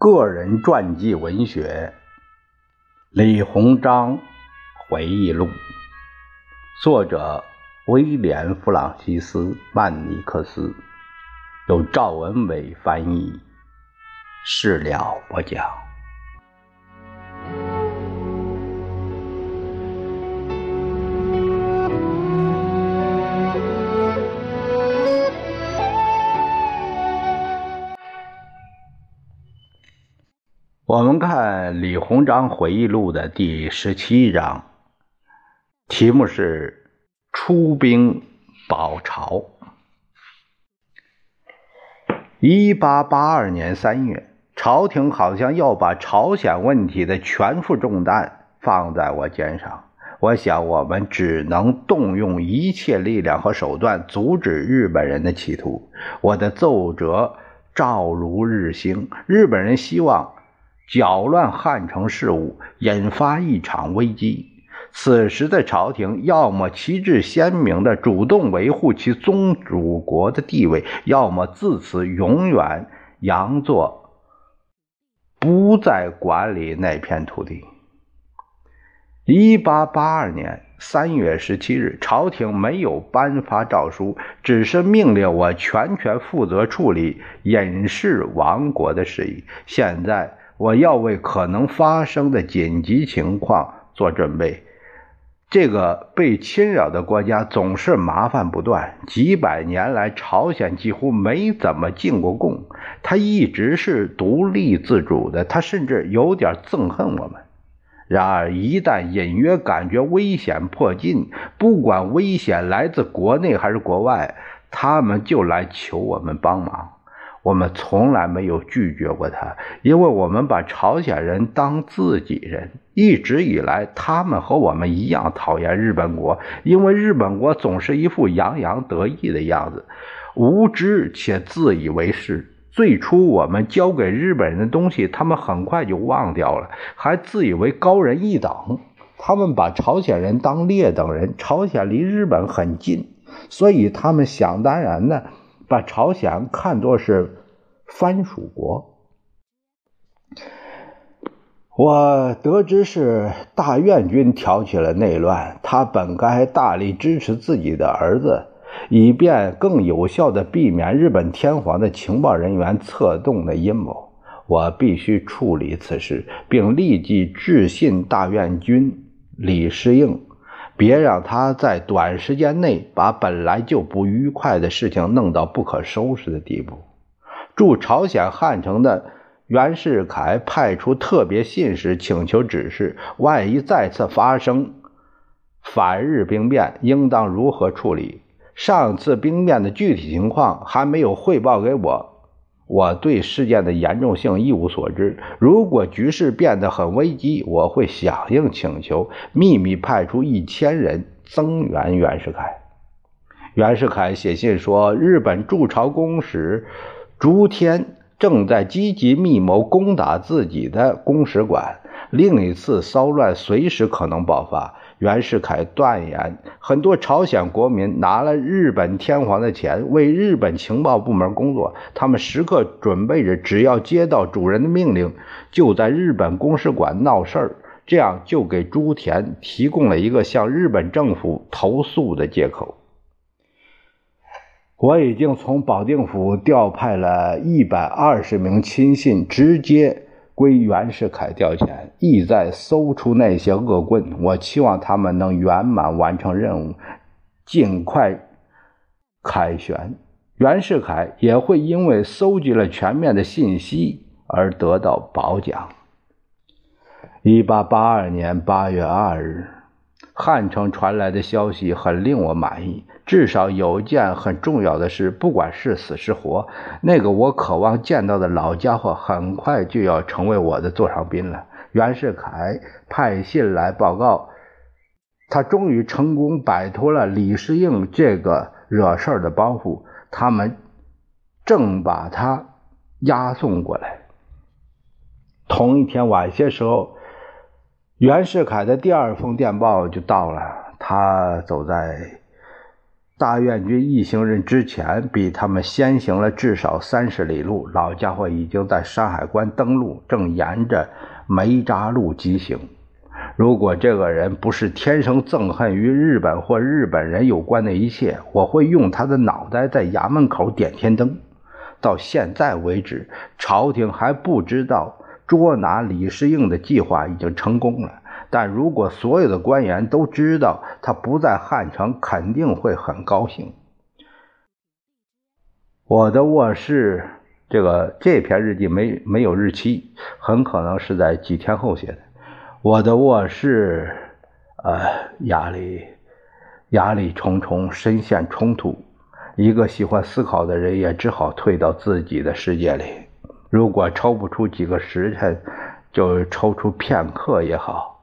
个人传记文学《李鸿章回忆录》，作者威廉·弗朗西斯·曼尼克斯，由赵文伟翻译，事了不讲。我们看李鸿章回忆录的第十七章，题目是“出兵保朝”。一八八二年三月，朝廷好像要把朝鲜问题的全副重担放在我肩上。我想，我们只能动用一切力量和手段，阻止日本人的企图。我的奏折照如日星，日本人希望。搅乱汉城事务，引发一场危机。此时的朝廷，要么旗帜鲜明地主动维护其宗主国的地位，要么自此永远佯作不再管理那片土地。一八八二年三月十七日，朝廷没有颁发诏书，只是命令我全权负责处理隐士王国的事宜。现在。我要为可能发生的紧急情况做准备。这个被侵扰的国家总是麻烦不断，几百年来，朝鲜几乎没怎么进过贡，他一直是独立自主的，他甚至有点憎恨我们。然而，一旦隐约感觉危险迫近，不管危险来自国内还是国外，他们就来求我们帮忙。我们从来没有拒绝过他，因为我们把朝鲜人当自己人。一直以来，他们和我们一样讨厌日本国，因为日本国总是一副洋洋得意的样子，无知且自以为是。最初我们交给日本人的东西，他们很快就忘掉了，还自以为高人一等。他们把朝鲜人当劣等人。朝鲜离日本很近，所以他们想当然的。把朝鲜看作是藩属国。我得知是大院军挑起了内乱，他本该大力支持自己的儿子，以便更有效的避免日本天皇的情报人员策动的阴谋。我必须处理此事，并立即致信大院军李世应。别让他在短时间内把本来就不愉快的事情弄到不可收拾的地步。驻朝鲜汉城的袁世凯派出特别信使，请求指示：万一再次发生反日兵变，应当如何处理？上次兵变的具体情况还没有汇报给我。我对事件的严重性一无所知。如果局势变得很危机，我会响应请求，秘密派出一千人增援袁世凯。袁世凯写信说，日本驻朝公使竹田正在积极密谋攻打自己的公使馆，另一次骚乱随时可能爆发。袁世凯断言，很多朝鲜国民拿了日本天皇的钱，为日本情报部门工作。他们时刻准备着，只要接到主人的命令，就在日本公使馆闹事儿。这样就给朱田提供了一个向日本政府投诉的借口。我已经从保定府调派了一百二十名亲信，直接。归袁世凯调遣，意在搜出那些恶棍。我期望他们能圆满完成任务，尽快凯旋。袁世凯也会因为搜集了全面的信息而得到褒奖。一八八二年八月二日，汉城传来的消息很令我满意。至少有一件很重要的事，不管是死是活，那个我渴望见到的老家伙很快就要成为我的座上宾了。袁世凯派信来报告，他终于成功摆脱了李世应这个惹事儿的包袱，他们正把他押送过来。同一天晚些时候，袁世凯的第二封电报就到了，他走在。大院军一行人之前比他们先行了至少三十里路，老家伙已经在山海关登陆，正沿着梅扎路疾行。如果这个人不是天生憎恨与日本或日本人有关的一切，我会用他的脑袋在衙门口点天灯。到现在为止，朝廷还不知道捉拿李世应的计划已经成功了。但如果所有的官员都知道他不在汉城，肯定会很高兴。我的卧室，这个这篇日记没没有日期，很可能是在几天后写的。我的卧室，呃，压力压力重重，深陷冲突。一个喜欢思考的人也只好退到自己的世界里。如果抽不出几个时辰，就抽出片刻也好。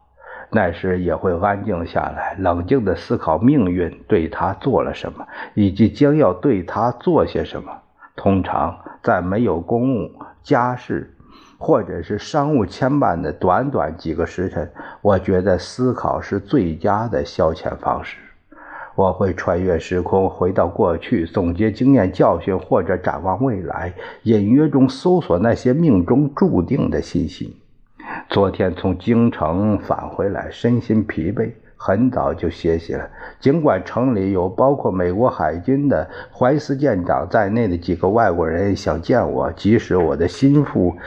那时也会安静下来，冷静地思考命运对他做了什么，以及将要对他做些什么。通常在没有公务、家事或者是商务牵绊的短短几个时辰，我觉得思考是最佳的消遣方式。我会穿越时空，回到过去，总结经验教训，或者展望未来，隐约中搜索那些命中注定的信息。昨天从京城返回来，身心疲惫，很早就歇息了。尽管城里有包括美国海军的怀斯舰长在内的几个外国人想见我，即使我的心腹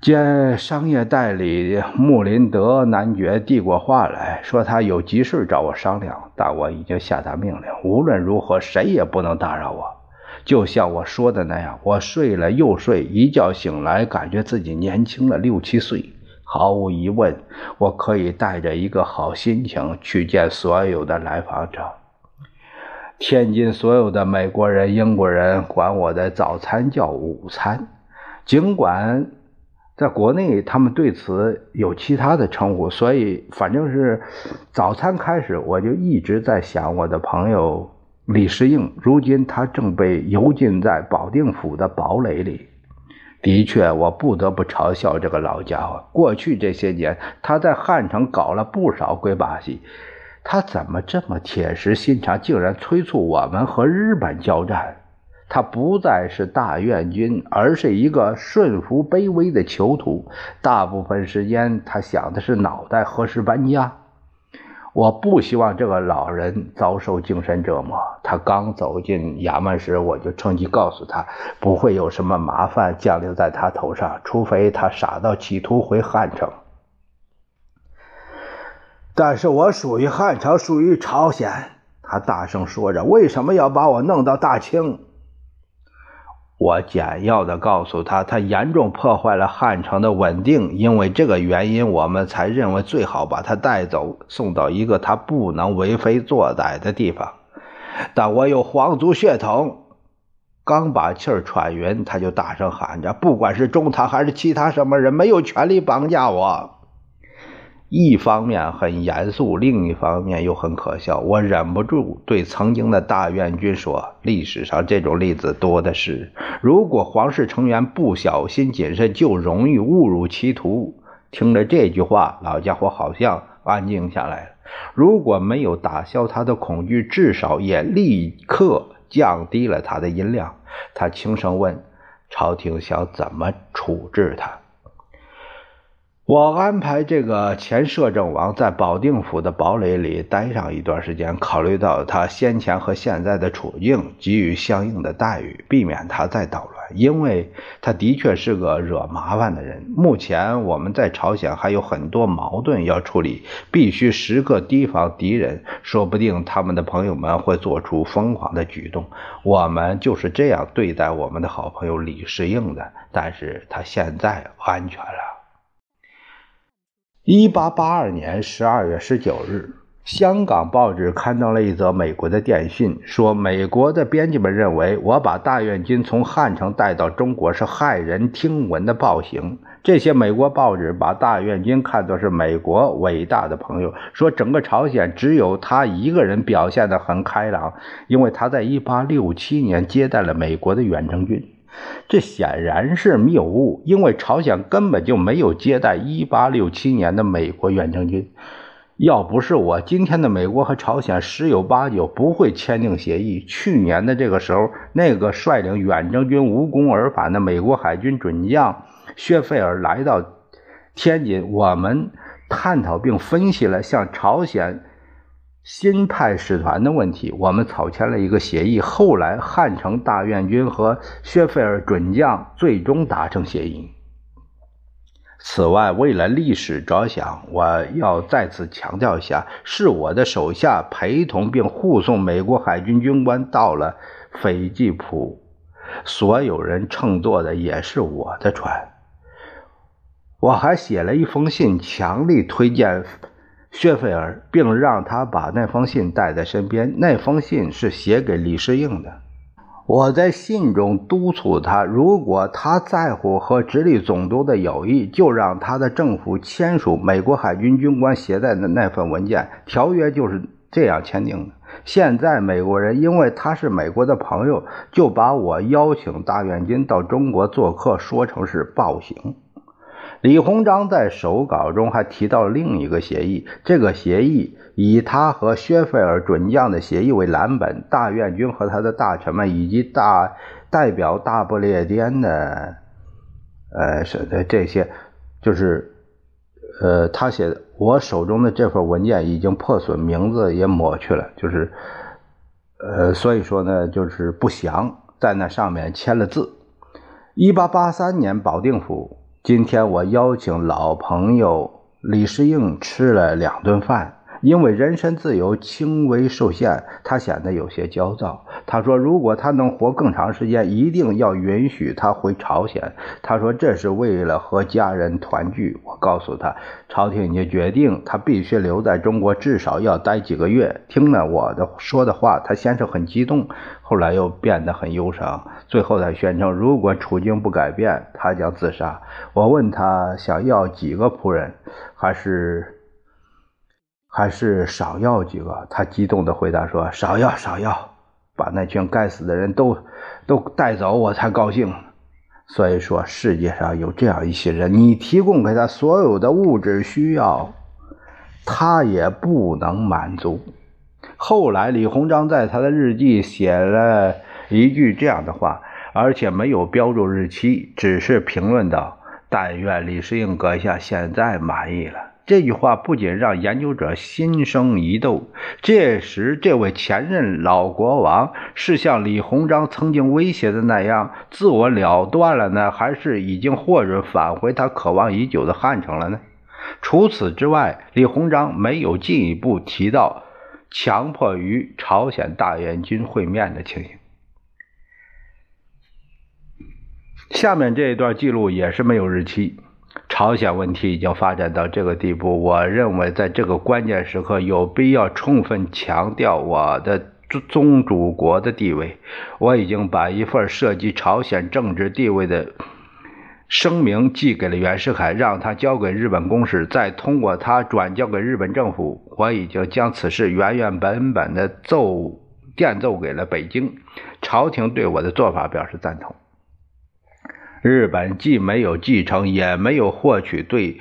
见商业代理穆林德男爵递过话来说他有急事找我商量，但我已经下达命令，无论如何谁也不能打扰我。就像我说的那样，我睡了又睡，一觉醒来，感觉自己年轻了六七岁。毫无疑问，我可以带着一个好心情去见所有的来访者。天津所有的美国人、英国人管我的早餐叫午餐，尽管在国内他们对此有其他的称呼，所以反正是早餐开始，我就一直在想我的朋友。李世应，如今他正被囚禁在保定府的堡垒里。的确，我不得不嘲笑这个老家伙。过去这些年，他在汉城搞了不少鬼把戏。他怎么这么铁石心肠，竟然催促我们和日本交战？他不再是大院军，而是一个顺服卑微的囚徒。大部分时间，他想的是脑袋何时搬家。我不希望这个老人遭受精神折磨。他刚走进衙门时，我就趁机告诉他，不会有什么麻烦降临在他头上，除非他傻到企图回汉城。但是我属于汉朝，属于朝鲜。他大声说着：“为什么要把我弄到大清？”我简要的告诉他，他严重破坏了汉城的稳定，因为这个原因，我们才认为最好把他带走，送到一个他不能为非作歹的地方。但我有皇族血统，刚把气儿喘匀，他就大声喊着：“不管是中堂还是其他什么人，没有权利绑架我。”一方面很严肃，另一方面又很可笑。我忍不住对曾经的大院军说：“历史上这种例子多的是。如果皇室成员不小心谨慎，就容易误入歧途。”听着这句话，老家伙好像安静下来了。如果没有打消他的恐惧，至少也立刻降低了他的音量。他轻声问：“朝廷想怎么处置他？”我安排这个前摄政王在保定府的堡垒里待上一段时间，考虑到他先前和现在的处境，给予相应的待遇，避免他再捣乱。因为他的确是个惹麻烦的人。目前我们在朝鲜还有很多矛盾要处理，必须时刻提防敌人，说不定他们的朋友们会做出疯狂的举动。我们就是这样对待我们的好朋友李世应的，但是他现在安全了。一八八二年十二月十九日，香港报纸刊登了一则美国的电讯，说美国的编辑们认为我把大院军从汉城带到中国是骇人听闻的暴行。这些美国报纸把大院军看作是美国伟大的朋友，说整个朝鲜只有他一个人表现得很开朗，因为他在一八六七年接待了美国的远征军。这显然是谬误，因为朝鲜根本就没有接待1867年的美国远征军。要不是我，今天的美国和朝鲜十有八九不会签订协议。去年的这个时候，那个率领远征军无功而返的美国海军准将薛费尔来到天津，我们探讨并分析了向朝鲜新派使团的问题。我们草签了一个协议。后来，汉城大院军和薛菲尔准将最终达成协议。此外，为了历史着想，我要再次强调一下：是我的手下陪同并护送美国海军军官到了斐济浦，所有人乘坐的也是我的船。我还写了一封信，强力推荐薛菲尔，并让他把那封信带在身边。那封信是写给李世应的。我在信中督促他，如果他在乎和直隶总督的友谊，就让他的政府签署美国海军军官携带的那份文件。条约就是这样签订的。现在美国人因为他是美国的朋友，就把我邀请大院军到中国做客说成是暴行。李鸿章在手稿中还提到另一个协议，这个协议以他和薛费尔准将的协议为蓝本，大院军和他的大臣们以及大代表大不列颠的，呃，是的这些，就是，呃，他写的，我手中的这份文件已经破损，名字也抹去了，就是，呃，所以说呢，就是不详，在那上面签了字。一八八三年，保定府。今天我邀请老朋友李世应吃了两顿饭。因为人身自由轻微受限，他显得有些焦躁。他说：“如果他能活更长时间，一定要允许他回朝鲜。”他说：“这是为了和家人团聚。”我告诉他：“朝廷已经决定，他必须留在中国，至少要待几个月。”听了我的说的话，他先是很激动，后来又变得很忧伤。最后，他宣称：“如果处境不改变，他将自杀。”我问他想要几个仆人，还是？还是少要几个，他激动地回答说：“少要，少要，把那群该死的人都都带走，我才高兴。”所以说，世界上有这样一些人，你提供给他所有的物质需要，他也不能满足。后来，李鸿章在他的日记写了一句这样的话，而且没有标注日期，只是评论道：“但愿李世应阁下现在满意了。”这句话不仅让研究者心生疑窦。届时，这位前任老国王是像李鸿章曾经威胁的那样自我了断了呢，还是已经获准返回他渴望已久的汉城了呢？除此之外，李鸿章没有进一步提到强迫与朝鲜大元军会面的情形。下面这一段记录也是没有日期。朝鲜问题已经发展到这个地步，我认为在这个关键时刻有必要充分强调我的宗主国的地位。我已经把一份涉及朝鲜政治地位的声明寄给了袁世凯，让他交给日本公使，再通过他转交给日本政府。我已经将此事原原本本的奏电奏给了北京，朝廷对我的做法表示赞同。日本既没有继承，也没有获取对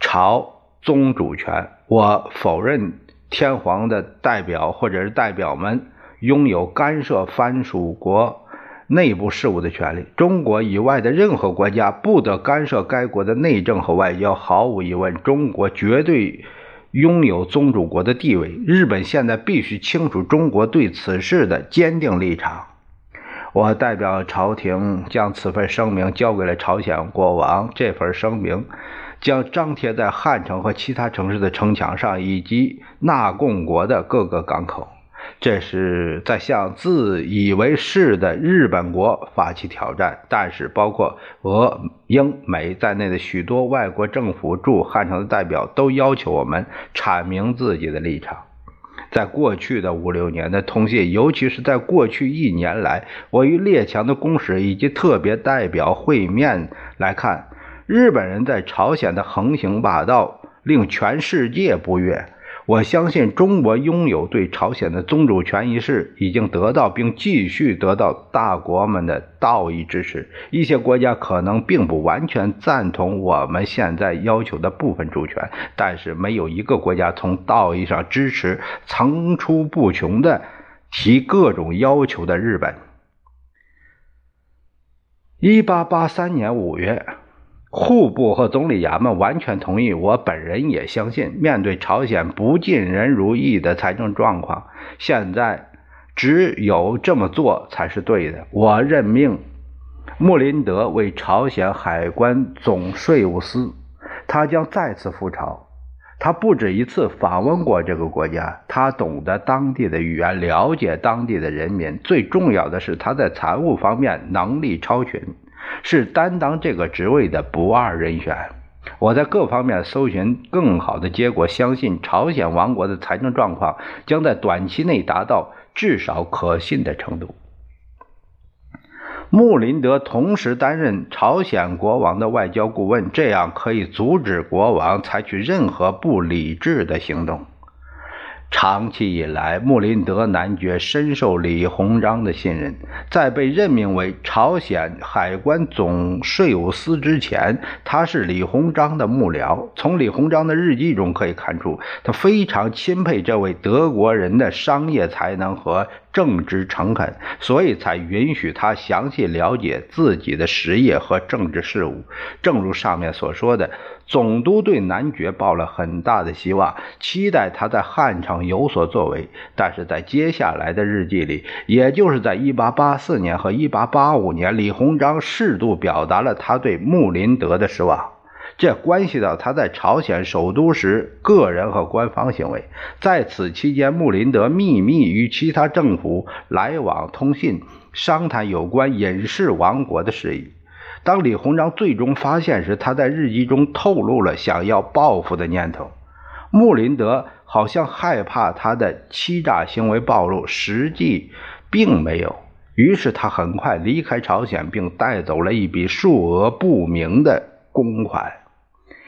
朝宗主权。我否认天皇的代表或者是代表们拥有干涉藩属国内部事务的权利。中国以外的任何国家不得干涉该国的内政和外交。毫无疑问，中国绝对拥有宗主国的地位。日本现在必须清楚中国对此事的坚定立场。我代表朝廷将此份声明交给了朝鲜国王。这份声明将张贴在汉城和其他城市的城墙上，以及纳贡国的各个港口。这是在向自以为是的日本国发起挑战。但是，包括俄、英、美在内的许多外国政府驻汉城的代表都要求我们阐明自己的立场。在过去的五六年的通信，尤其是在过去一年来，我与列强的公使以及特别代表会面来看，日本人在朝鲜的横行霸道令全世界不悦。我相信中国拥有对朝鲜的宗主权一事已经得到并继续得到大国们的道义支持。一些国家可能并不完全赞同我们现在要求的部分主权，但是没有一个国家从道义上支持层出不穷的提各种要求的日本。一八八三年五月。户部和总理衙门完全同意，我本人也相信，面对朝鲜不尽人如意的财政状况，现在只有这么做才是对的。我任命穆林德为朝鲜海关总税务司，他将再次赴朝。他不止一次访问过这个国家，他懂得当地的语言，了解当地的人民，最重要的是他在财务方面能力超群。是担当这个职位的不二人选。我在各方面搜寻更好的结果，相信朝鲜王国的财政状况将在短期内达到至少可信的程度。穆林德同时担任朝鲜国王的外交顾问，这样可以阻止国王采取任何不理智的行动。长期以来，穆林德男爵深受李鸿章的信任。在被任命为朝鲜海关总税务司之前，他是李鸿章的幕僚。从李鸿章的日记中可以看出，他非常钦佩这位德国人的商业才能和。正直诚恳，所以才允许他详细了解自己的实业和政治事务。正如上面所说的，总督对男爵抱了很大的希望，期待他在汉城有所作为。但是在接下来的日记里，也就是在1884年和1885年，李鸿章适度表达了他对穆林德的失望。这关系到他在朝鲜首都时个人和官方行为。在此期间，穆林德秘密与其他政府来往通信，商谈有关隐士王国的事宜。当李鸿章最终发现时，他在日记中透露了想要报复的念头。穆林德好像害怕他的欺诈行为暴露，实际并没有。于是他很快离开朝鲜，并带走了一笔数额不明的公款。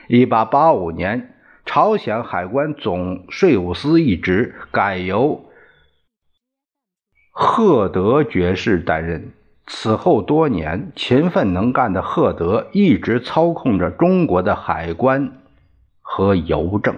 一八八五年，朝鲜海关总税务司一职改由赫德爵士担任。此后多年，勤奋能干的赫德一直操控着中国的海关和邮政。